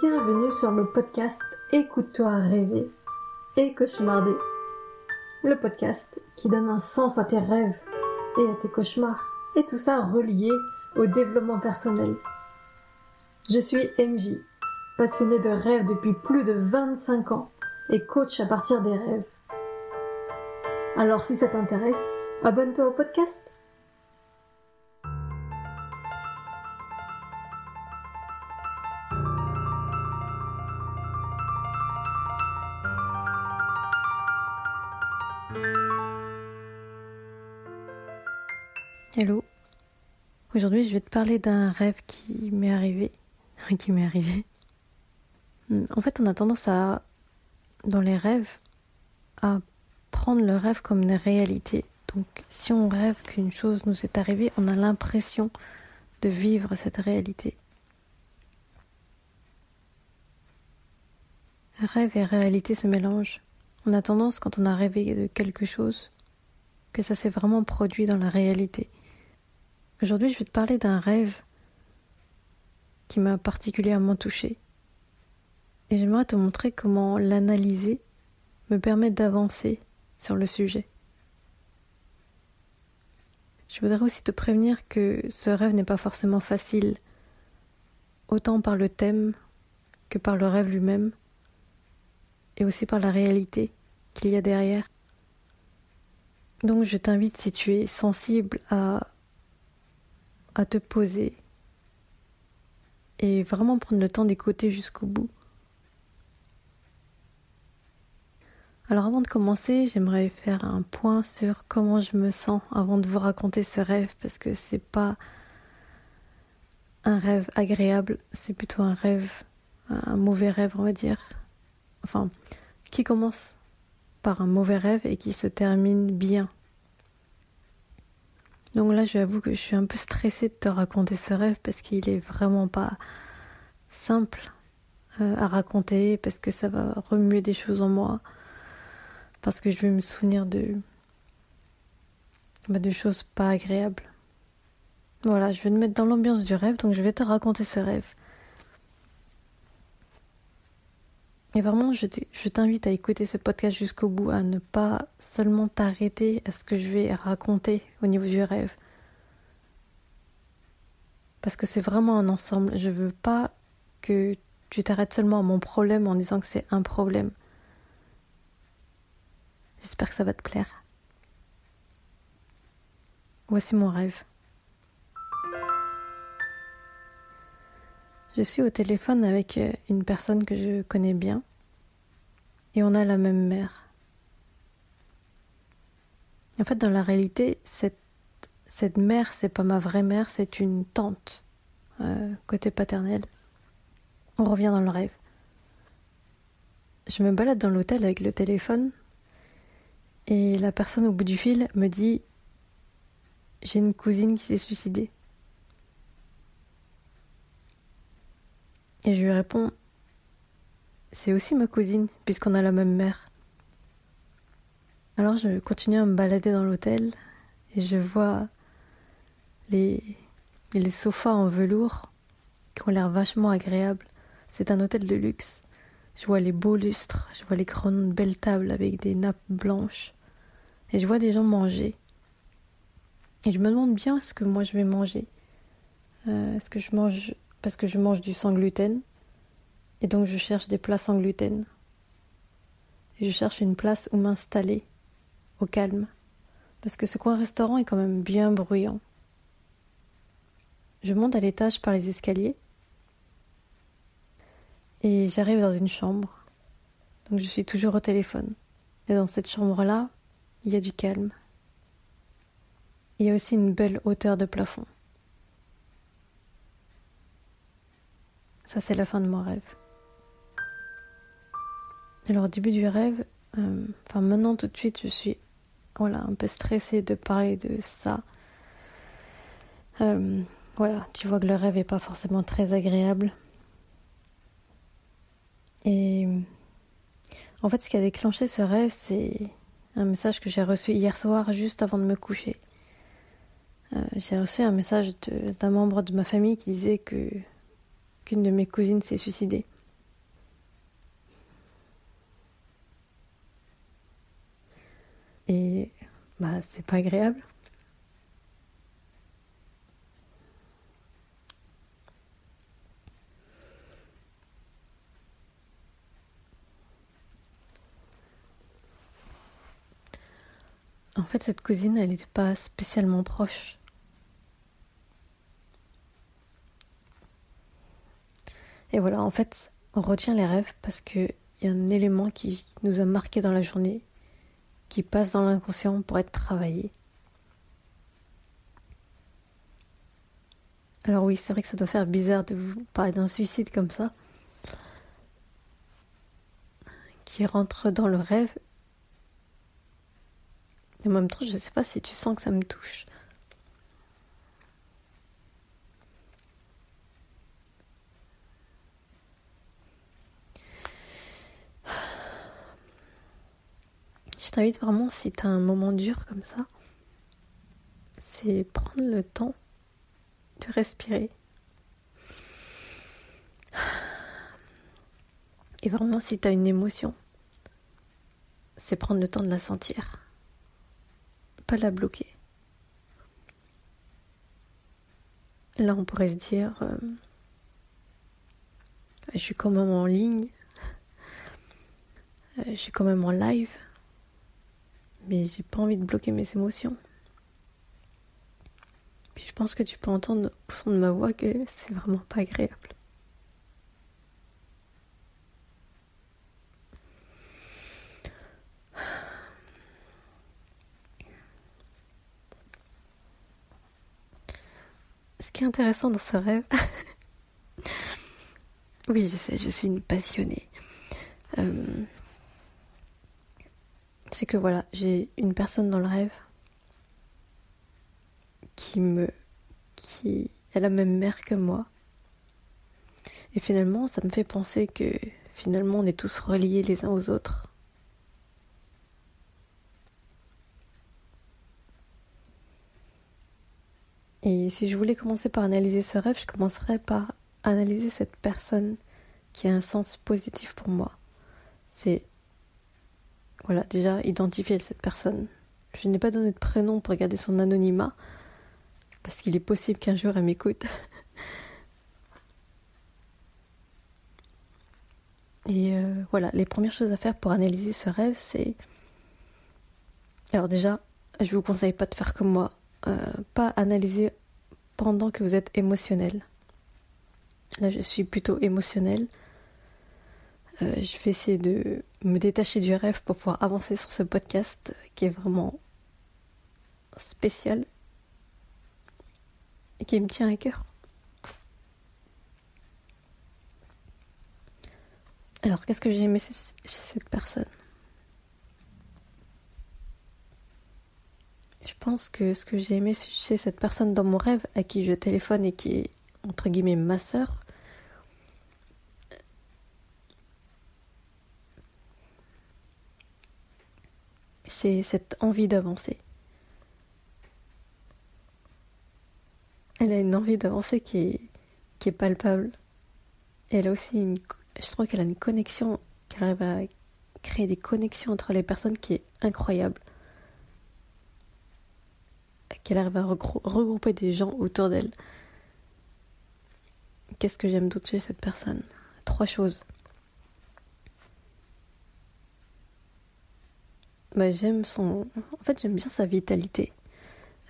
Bienvenue sur le podcast Écoute-toi rêver et cauchemarder. Le podcast qui donne un sens à tes rêves et à tes cauchemars. Et tout ça relié au développement personnel. Je suis MJ, passionnée de rêves depuis plus de 25 ans et coach à partir des rêves. Alors si ça t'intéresse, abonne-toi au podcast. Hello. Aujourd'hui, je vais te parler d'un rêve qui m'est arrivé. qui m'est arrivé. En fait, on a tendance à, dans les rêves, à prendre le rêve comme une réalité. Donc, si on rêve qu'une chose nous est arrivée, on a l'impression de vivre cette réalité. Rêve et réalité se mélangent. On a tendance, quand on a rêvé de quelque chose, que ça s'est vraiment produit dans la réalité. Aujourd'hui, je vais te parler d'un rêve qui m'a particulièrement touchée. Et j'aimerais te montrer comment l'analyser me permet d'avancer sur le sujet. Je voudrais aussi te prévenir que ce rêve n'est pas forcément facile, autant par le thème que par le rêve lui-même, et aussi par la réalité qu'il y a derrière. Donc je t'invite, si tu es sensible à à te poser et vraiment prendre le temps d'écouter jusqu'au bout. Alors avant de commencer, j'aimerais faire un point sur comment je me sens avant de vous raconter ce rêve parce que c'est pas un rêve agréable, c'est plutôt un rêve, un mauvais rêve on va dire. Enfin, qui commence par un mauvais rêve et qui se termine bien donc là, je avoue que je suis un peu stressée de te raconter ce rêve parce qu'il est vraiment pas simple euh, à raconter parce que ça va remuer des choses en moi parce que je vais me souvenir de bah, de choses pas agréables. Voilà, je vais me mettre dans l'ambiance du rêve, donc je vais te raconter ce rêve. Et vraiment, je t'invite à écouter ce podcast jusqu'au bout, à ne pas seulement t'arrêter à ce que je vais raconter au niveau du rêve. Parce que c'est vraiment un ensemble. Je veux pas que tu t'arrêtes seulement à mon problème en disant que c'est un problème. J'espère que ça va te plaire. Voici mon rêve. Je suis au téléphone avec euh, une personne que je connais bien et on a la même mère. En fait, dans la réalité, cette, cette mère, c'est pas ma vraie mère, c'est une tante, euh, côté paternel. On revient dans le rêve. Je me balade dans l'hôtel avec le téléphone et la personne au bout du fil me dit J'ai une cousine qui s'est suicidée. Et je lui réponds C'est aussi ma cousine, puisqu'on a la même mère. Alors je continue à me balader dans l'hôtel et je vois les, les sofas en velours qui ont l'air vachement agréables. C'est un hôtel de luxe. Je vois les beaux lustres, je vois les grandes belles tables avec des nappes blanches. Et je vois des gens manger. Et je me demande bien ce que moi je vais manger. Euh, est-ce que je mange parce que je mange du sans gluten. Et donc je cherche des plats sans gluten. Et je cherche une place où m'installer, au calme. Parce que ce coin restaurant est quand même bien bruyant. Je monte à l'étage par les escaliers. Et j'arrive dans une chambre. Donc je suis toujours au téléphone. Et dans cette chambre-là, il y a du calme. Il y a aussi une belle hauteur de plafond. Ça, c'est la fin de mon rêve. Alors, au début du rêve, euh, enfin, maintenant tout de suite, je suis voilà, un peu stressée de parler de ça. Euh, voilà, tu vois que le rêve n'est pas forcément très agréable. Et en fait, ce qui a déclenché ce rêve, c'est un message que j'ai reçu hier soir juste avant de me coucher. euh, j'ai reçu un message d'un membre de ma famille qui disait que qu'une de mes cousines s'est suicidée. Et bah c'est pas agréable. En fait, cette cousine, elle n'était pas spécialement proche. Et voilà, en fait, on retient les rêves parce qu'il y a un élément qui nous a marqué dans la journée, qui passe dans l'inconscient pour être travaillé. Alors oui, c'est vrai que ça doit faire bizarre de vous parler d'un suicide comme ça, qui rentre dans le rêve. Et en même temps, je ne sais pas si tu sens que ça me touche. Je t'invite vraiment, si tu as un moment dur comme ça, c'est prendre le temps de respirer. Et vraiment, si tu as une émotion, c'est prendre le temps de la sentir, pas la bloquer. Là, on pourrait se dire, euh, je suis quand même en ligne, euh, je suis quand même en live mais j'ai pas envie de bloquer mes émotions. Puis je pense que tu peux entendre au son de ma voix que c'est vraiment pas agréable. Ce qui est intéressant dans ce rêve, oui, je sais, je suis une passionnée. Euh, c'est que voilà, j'ai une personne dans le rêve qui me. qui a la même mère que moi. Et finalement, ça me fait penser que finalement, on est tous reliés les uns aux autres. Et si je voulais commencer par analyser ce rêve, je commencerais par analyser cette personne qui a un sens positif pour moi. C'est voilà, déjà, identifier cette personne. Je n'ai pas donné de prénom pour garder son anonymat, parce qu'il est possible qu'un jour elle m'écoute. Et euh, voilà, les premières choses à faire pour analyser ce rêve, c'est... Alors déjà, je vous conseille pas de faire comme moi, euh, pas analyser pendant que vous êtes émotionnel. Là, je suis plutôt émotionnelle. Euh, je vais essayer de me détacher du rêve pour pouvoir avancer sur ce podcast qui est vraiment spécial et qui me tient à cœur. Alors, qu'est-ce que j'ai aimé chez cette personne? Je pense que ce que j'ai aimé chez cette personne dans mon rêve, à qui je téléphone et qui est entre guillemets ma sœur, c'est cette envie d'avancer. Elle a une envie d'avancer qui est, palpable. elle a aussi une. Je trouve qu'elle a une connexion, qu'elle arrive à créer des connexions entre les personnes qui est incroyable. Qu'elle arrive à regrouper des gens autour d'elle. Qu'est-ce que j'aime d'autre chez cette personne? Trois choses. Bah, j'aime son. En fait, j'aime bien sa vitalité.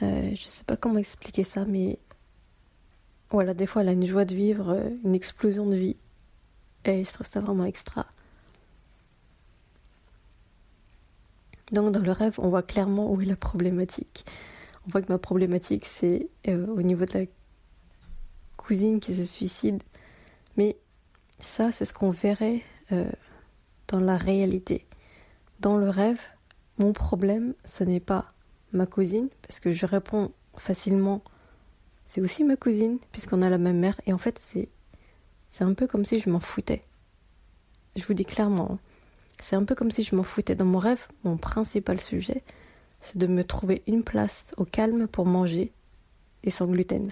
Euh, je sais pas comment expliquer ça, mais voilà, des fois, elle a une joie de vivre, euh, une explosion de vie. Et je trouve ça vraiment extra. Donc, dans le rêve, on voit clairement où est la problématique. On voit que ma problématique, c'est euh, au niveau de la cousine qui se suicide. Mais ça, c'est ce qu'on verrait euh, dans la réalité. Dans le rêve, mon problème, ce n'est pas ma cousine, parce que je réponds facilement, c'est aussi ma cousine, puisqu'on a la même mère, et en fait, c'est, un peu comme si je m'en foutais. Je vous dis clairement, hein. c'est un peu comme si je m'en foutais. Dans mon rêve, mon principal sujet, c'est de me trouver une place au calme pour manger, et sans gluten.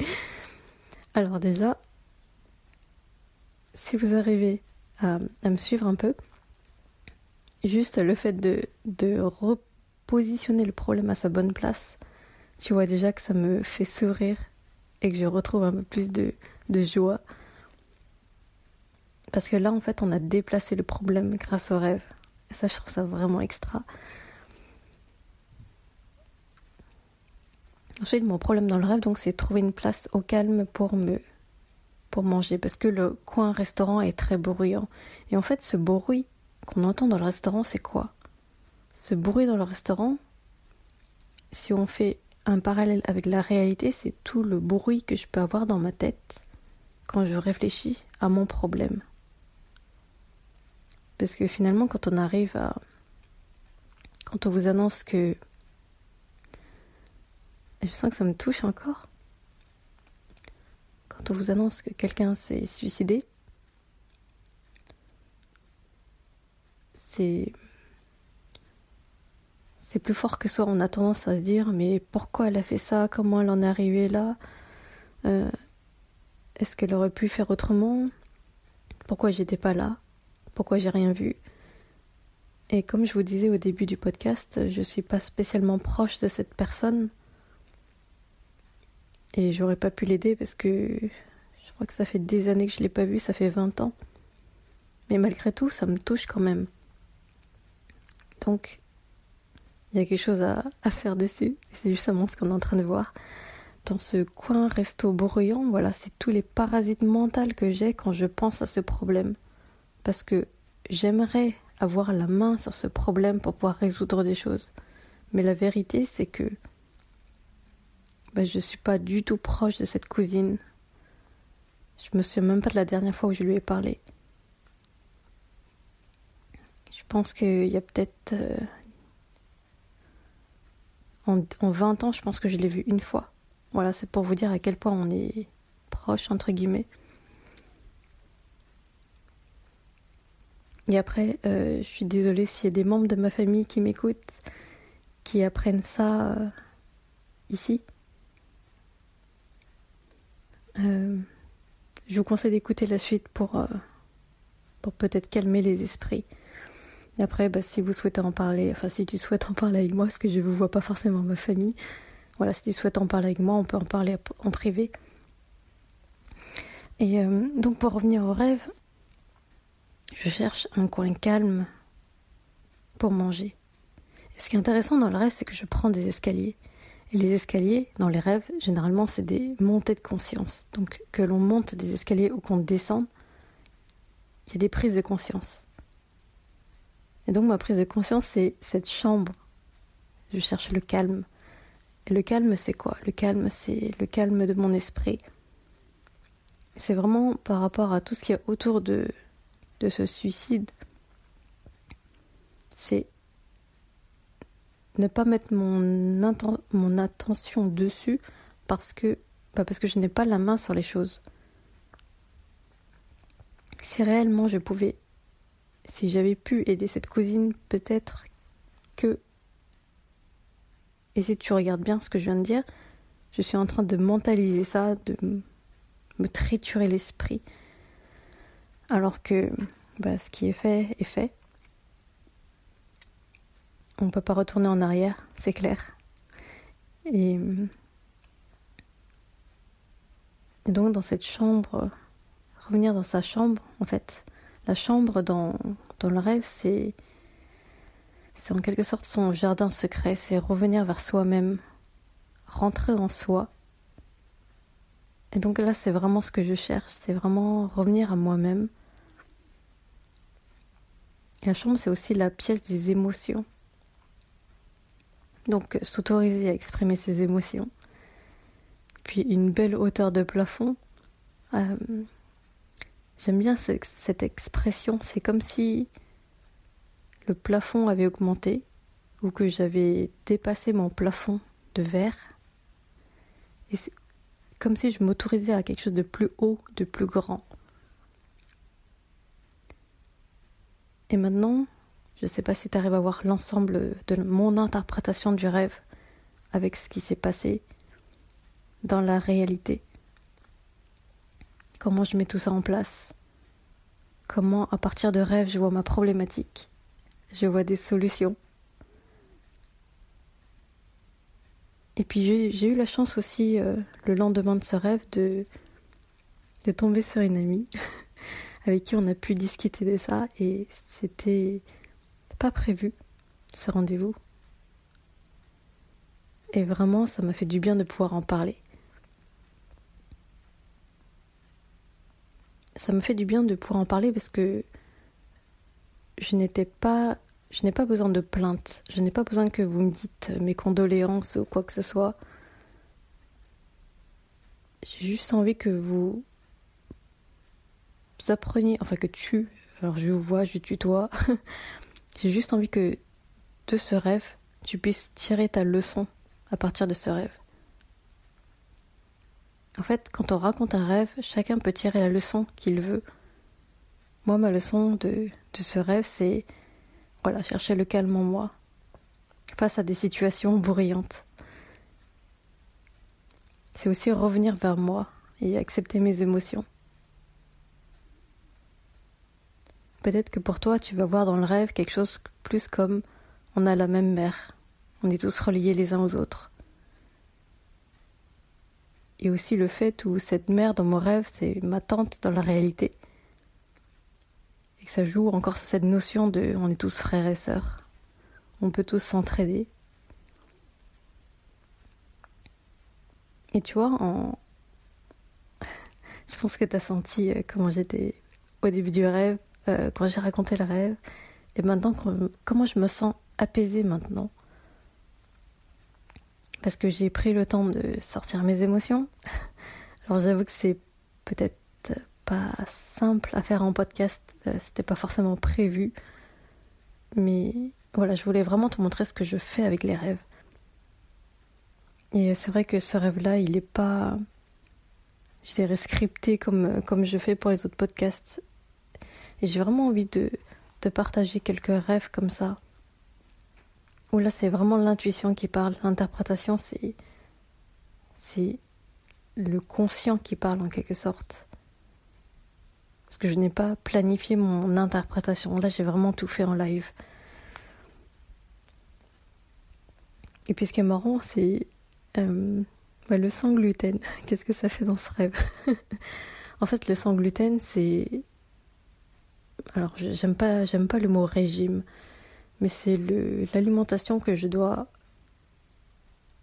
Alors déjà, si vous arrivez à, me suivre un peu, juste le fait de, de repositionner le problème à sa bonne place, tu vois déjà que ça me fait sourire et que je retrouve un peu plus de, de joie. Parce que là, en fait, on a déplacé le problème grâce au rêve. Ça, je trouve ça vraiment extra. Ensuite, mon problème dans le rêve, donc, c'est trouver une place au calme pour me pour manger parce que le coin restaurant est très bruyant. Et en fait, ce bruit qu'on entend dans le restaurant, c'est quoi? Ce bruit dans le restaurant, si on fait un parallèle avec la réalité, c'est tout le bruit que je peux avoir dans ma tête quand je réfléchis à mon problème. Parce que finalement, quand on arrive à... Quand on vous annonce que je sens que ça me touche encore. Quand on vous annonce que quelqu'un s'est suicidé, c'est plus fort que soi. On a tendance à se dire mais pourquoi elle a fait ça? Comment elle en est arrivée là? Euh, Est-ce qu'elle aurait pu faire autrement? Pourquoi j'étais pas là? Pourquoi j'ai rien vu? Et comme je vous disais au début du podcast, je suis pas spécialement proche de cette personne. Et j'aurais pas pu l'aider parce que je crois que ça fait des années que je l'ai pas vu, ça fait 20 ans. Mais malgré tout, ça me touche quand même. Donc, il y a quelque chose à, faire dessus. C'est justement ce qu'on est en train de voir. Dans ce coin resto bruyant, voilà, c'est tous les parasites mentaux que j'ai quand je pense à ce problème. Parce que j'aimerais avoir la main sur ce problème pour pouvoir résoudre des choses. Mais la vérité, c'est que je bah, je suis pas du tout proche de cette cousine. Je me souviens même pas de la dernière fois où je lui ai parlé. Je pense qu'il y a peut-être. Euh, en, en 20 ans, je pense que je l'ai vue une fois. Voilà, c'est pour vous dire à quel point on est proche, entre guillemets. Et après, euh, je suis désolée s'il y a des membres de ma famille qui m'écoutent, qui apprennent ça euh, ici. Je vous conseille d'écouter la suite pour, pour peut-être calmer les esprits. Après, bah, si vous souhaitez en parler, enfin si tu souhaites en parler avec moi, parce que je ne vous vois pas forcément ma famille, voilà, si tu souhaites en parler avec moi, on peut en parler en privé. Et euh, donc pour revenir au rêve, je cherche un coin calme pour manger. Et ce qui est intéressant dans le rêve, c'est que je prends des escaliers. Et les escaliers, dans les rêves, généralement, c'est des montées de conscience. Donc, que l'on monte des escaliers ou qu'on descende, il y a des prises de conscience. Et donc, ma prise de conscience, c'est cette chambre. Je cherche le calme. Et le calme, c'est quoi? Le calme, c'est le calme de mon esprit. C'est vraiment par rapport à tout ce qu'il y a autour de, de ce suicide. C'est ne pas mettre mon, mon attention dessus parce que, bah, parce que je n'ai pas la main sur les choses. Si réellement je pouvais, si j'avais pu aider cette cousine, peut-être que. Et si tu regardes bien ce que je viens de dire, je suis en train de mentaliser ça, de me triturer l'esprit. Alors que bah, ce qui est fait est fait. On ne peut pas retourner en arrière, c'est clair. Et, donc dans cette chambre, revenir dans sa chambre, en fait, la chambre dans, le rêve, c'est en quelque sorte son jardin secret, c'est revenir vers soi-même, rentrer en soi. Et donc là, c'est vraiment ce que je cherche, c'est vraiment revenir à moi-même. La chambre, c'est aussi la pièce des émotions. Donc s'autoriser à exprimer ses émotions. Puis une belle hauteur de plafond. Euh, j'aime bien cette, expression. C'est comme si le plafond avait augmenté ou que j'avais dépassé mon plafond de verre. Et c'est comme si je m'autorisais à quelque chose de plus haut, de plus grand. Et maintenant, je ne sais pas si tu arrives à voir l'ensemble de mon interprétation du rêve avec ce qui s'est passé. dans la réalité. Comment je mets tout ça en place? Comment à partir de rêves je vois ma problématique? Je vois des solutions? Et puis j'ai eu la chance aussi, euh, le lendemain de ce rêve, de, de tomber sur une amie avec qui on a pu discuter de ça et c'était pas prévu ce rendez-vous. Et vraiment, ça m'a fait du bien de pouvoir en parler. Ça me fait du bien de pouvoir en parler parce que je n'ai pas besoin de plainte. Je n'ai pas besoin que vous me dites mes condoléances ou quoi que ce soit. J'ai juste envie que vous appreniez, enfin que tu, alors je vous vois, je tutoie. J'ai juste envie que de ce rêve, tu puisses tirer ta leçon à partir de ce rêve. En fait, quand on raconte un rêve, chacun peut tirer la leçon qu'il veut. Moi, ma leçon de, ce rêve, c'est voilà, chercher le calme en moi face à des situations bruyantes. C'est aussi revenir vers moi et accepter mes émotions. Peut-être que pour toi, tu vas voir dans le rêve quelque chose plus comme on a la même mère, on est tous reliés les uns aux autres. Et aussi le fait où cette mère dans mon rêve, c'est ma tante dans la réalité ça joue encore sur cette notion de on est tous frères et sœurs. On peut tous s'entraider. Et tu vois, en... je pense que tu as senti euh, comment j'étais au début du rêve, euh, quand j'ai raconté le rêve, et maintenant comment je me sens apaisée maintenant. Parce que j'ai pris le temps de sortir mes émotions. Alors j'avoue que c'est peut-être pas simple à faire en podcast, euh, c'était pas forcément prévu. Mais voilà, je voulais vraiment te montrer ce que je fais avec les rêves. Et c'est vrai que ce rêve-là, il n'est pas, je dirais, scripté comme, comme je fais pour les autres podcasts. Et j'ai vraiment envie de, de partager quelques rêves comme ça. Où là, c'est vraiment l'intuition qui parle. L'interprétation, c'est, c'est le conscient qui parle en quelque sorte parce que je n'ai pas planifié mon interprétation. Là, j'ai vraiment tout fait en live. Et puis ce qui est marrant, c'est euh, le sang gluten. Qu'est-ce que ça fait dans ce rêve? En fait, le sang gluten, c'est alors j'aime pas j'aime pas le mot régime, mais c'est l'alimentation que je dois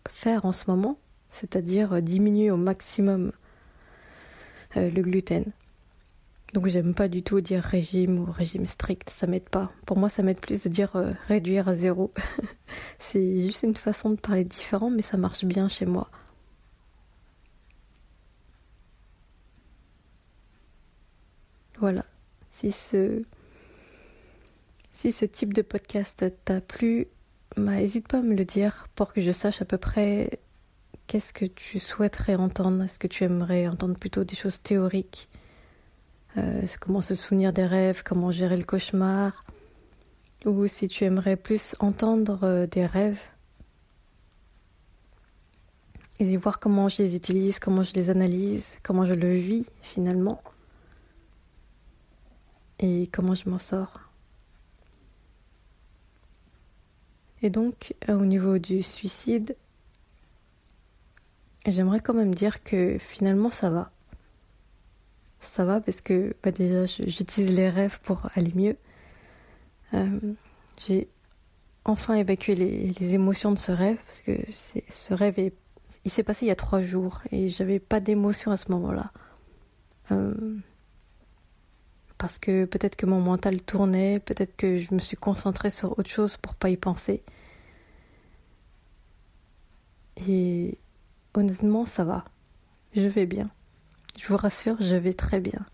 faire en ce moment, c'est-à-dire diminuer au maximum euh, le gluten. Donc j'aime pas du tout dire régime ou régime strict, ça m'aide pas. Pour moi, ça m'aide plus de dire euh, réduire à zéro. c'est juste une façon de parler différent, mais ça marche bien chez moi. Voilà. Si ce si ce type de podcast t'a plu, bah, n'hésite pas à me le dire pour que je sache à peu près qu'est-ce que tu souhaiterais entendre. Est-ce que tu aimerais entendre plutôt des choses théoriques euh, comment se souvenir des rêves, comment gérer le cauchemar, ou si tu aimerais plus entendre euh, des rêves et voir comment je les utilise, comment je les analyse, comment je le vis finalement et comment je m'en sors. Et donc, euh, au niveau du suicide, j'aimerais quand même dire que finalement ça va ça va parce que bah, déjà j'utilise les rêves pour aller mieux. Euh, j'ai enfin évacué les, émotions de ce rêve parce que ce rêve est, il s'est passé il y a trois jours et j'avais pas d'émotion à ce moment-là. Euh, parce que peut-être que mon mental tournait, peut-être que je me suis concentrée sur autre chose pour pas y penser. Et honnêtement, ça va. Je vais bien. Je vous rassure, je vais très bien.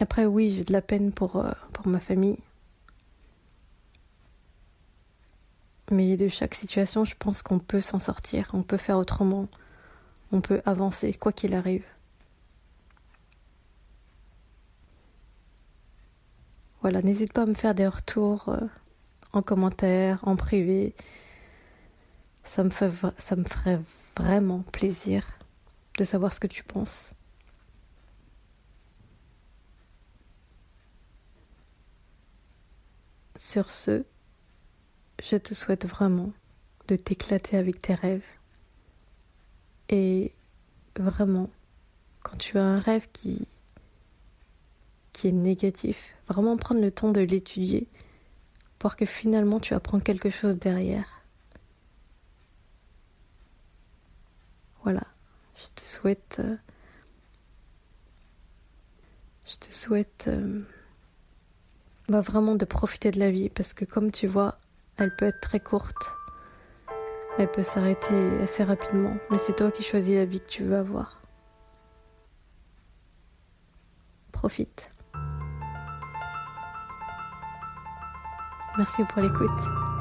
Après, oui, j'ai de la peine pour, euh, pour ma famille. Mais de chaque situation, je pense qu'on peut s'en sortir, on peut faire autrement, on peut avancer, quoi qu'il arrive. Voilà, n'hésite pas à me faire des retours euh, en commentaire, en privé. Ça me, fait, ça me ferait vraiment plaisir de savoir ce que tu penses. Sur ce, je te souhaite vraiment de t'éclater avec tes rêves. Et vraiment, quand tu as un rêve qui, qui est négatif, vraiment prendre le temps de l'étudier pour que finalement tu apprends quelque chose derrière. Voilà, je te souhaite... Euh, je te souhaite... Euh, bah, vraiment de profiter de la vie parce que comme tu vois, elle peut être très courte. Elle peut s'arrêter assez rapidement, mais c'est toi qui choisis la vie que tu veux avoir. Profite. Merci pour l'écoute.